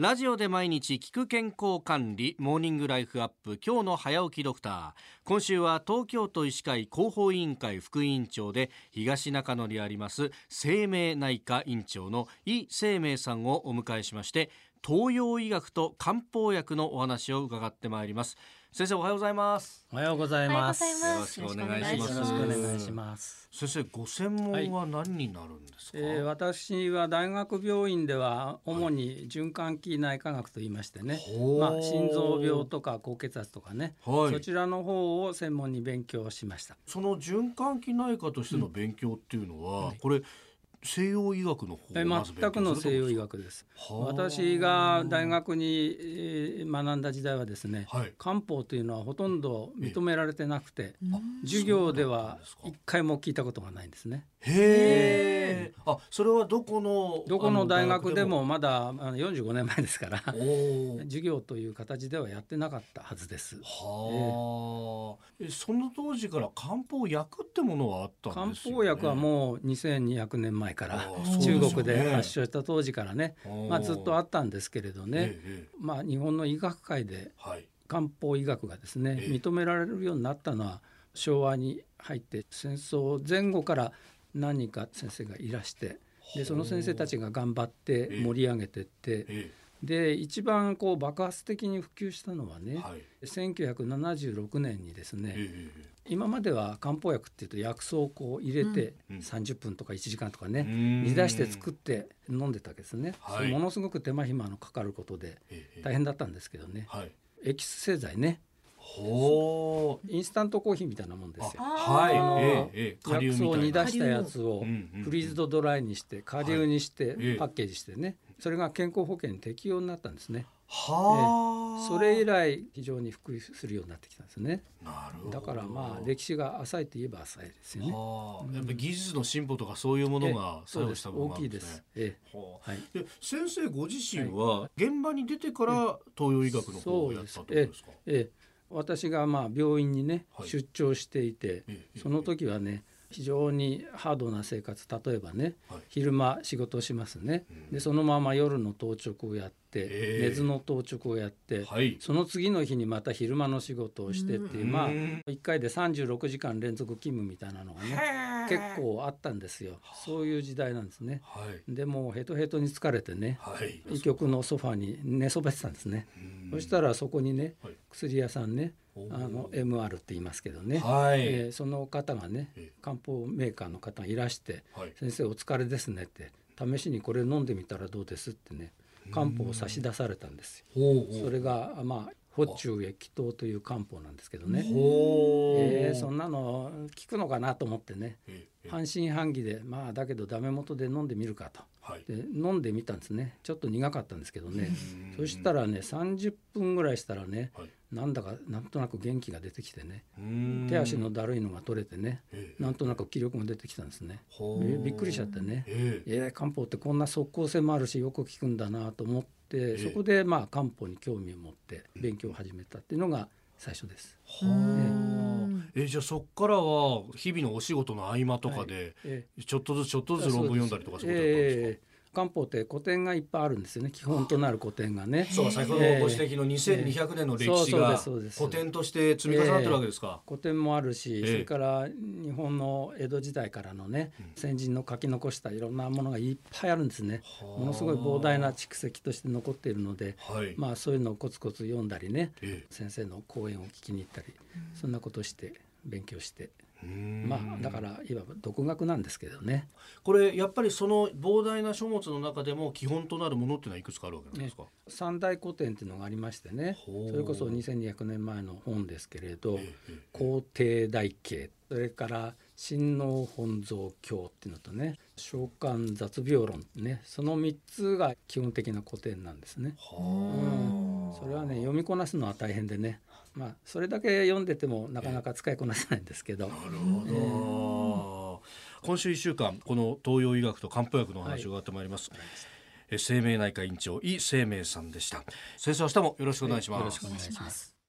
ラジオで毎日聞く健康管理モーニングライフアップ今日の早起きドクター。今週は東京都医師会広報委員会副委員長で東中野にあります生命内科院長の井生命さんをお迎えしまして東洋医学と漢方薬のお話を伺ってまいります。先生おはようございます。おはようございます。よろしくお願いします。よろしくお願いします。先生ご専門は何になるんですか、えー私は大学病院では主に循環器内科学と言いましてね、ほうまあ、心臓病とか高血圧とかね、はい。そちらの方を専門に勉強しました。その循環器内科としての勉強っていうのは、これ西洋医学の方全くの西洋医学学です。はあ。私が大学にえー学んだ時代はですね、はい。漢方というのはほとんど認められてなくて、授業では一回も聞いたことがないんですね。へえ。あそれはどこのどこの大学であもまだあの45年前ですから授業という形ではやってなかったはずです。はあ、えその当時から漢方薬ってものはあった漢んですよ、ね、方薬はもう2200年前から中国で発祥した当時からね、まあ、ずっとあったんですけれどね、まあ、日本の医学界ではい。漢方医学がですねええ。認められるようになったのは昭和に入って戦争前後から何人か先生がいらしてでその先生たちが頑張って盛り上げてってえで一番こう爆発的に普及したのはね、えはい。1976年にですね、ええ今までは漢方薬っていうと薬草をこう入れてうん30分とか1時間とかね、うん。煮出して作って飲んでたわけですね、はい。ものすごく手間暇のかかることでええ。大変だったんですけどね。はい。エキス製剤ねほうインスタントコーヒーみたいなもんですよ。はい。あのええええ薬草を煮出したやつをフリーズドドライにして顆粒にしええ。てパッケージしてね。それが健康保険に適用になったんですね。はあ、それ以来非常に普及するようになってきたんですね。なるほど。だからまあ歴史が浅いといえば浅いですよね。はあ、やっぱり技術の進歩とかそういうものが作用した部分大きいです。ええ。はあ。はい。で先生ご自身は現場に出てから東洋医学の方をやったってことですか？ええ、私がまあ病院にね、はい。出張していて、ええその時はね非常にハードな生活。例えばね、はい。昼間仕事をしますね、うん。でそのまま夜の当直をやって、ええ寝ずの当直をやって、はい。その次の日にまた昼間の仕事をしてっていう、まあうん1回で36時間連続勤務みたいなのがね結構あったんですよそういう時代なんですね。はいでもうヘトヘトに疲れてねはい。医局のソファに寝そべってたんですね。うんそしたらそこにね、はい薬屋さんねあの MR って言いますけどね、はい。えーその方がねえ漢方メーカーの方がいらしてはい「先生お疲れですね」って「試しにこれ飲んでみたらどうです?」ってね漢方を差し出されたんですよ。それがまあ補中液糖という漢方なんですけどね。えーそんなの効くのかなと思ってね。ええ半信半疑でまあだけどダメ元で飲んでみるかと。はい。で飲んでみたんですね。ちょっと苦かったんですけどね。うん。そしたらね30分ぐらいしたらねはい。なんだかなんとなく元気が出てきてね。うん。手足のだるいのが取れてねええ。なんとなく気力も出てきたんですね。びっくりしちゃってね。ええ。えー漢方ってこんな即効性もあるしよく効くんだなと思ってえそこでまあ漢方に興味を持って勉強を始めたっていうのが最初です。はあ。えじゃあそっからは日々のお仕事の合間とかでえちょっとずつちょっとずつ論文読んだりとかそういうことだったんですか？ええ漢方って古典がいっぱいあるんですよね。基本となる古典がね。そうか先ほどご指摘の2200年の歴史が古典として積み重なってるわけですか？古典もあるし、ええ。それから日本の江戸時代からのね、先人の書き残したいろんなものがいっぱいあるんですね。はあ。ものすごい膨大な蓄積として残っているので、はい。まあそういうのをコツコツ読んだりね、え先生の講演を聞きに行ったり、そんなことをして勉強して、まあだからいわば独学なんですけどね。これやっぱりその膨大な書物の中でも基本となるものっていうのはいくつかあるわけなんですか？三大古典っていうのがありましてね、それこそ2200年前の本ですけれど、ええ皇帝大経それから親王本草経っていうのとね召喚雑病論ね。その3つが基本的な古典なんですね。うん、それはね読みこなすのは大変でねまあそれだけ読んでてもなかなか使いこなせないんですけど、なるほど。今週1週間この東洋医学と漢方薬のお話を伺ってまいります。え生命内科院長井生命さんでした。先生明日もよろしくお願いします。よろしくお願いします。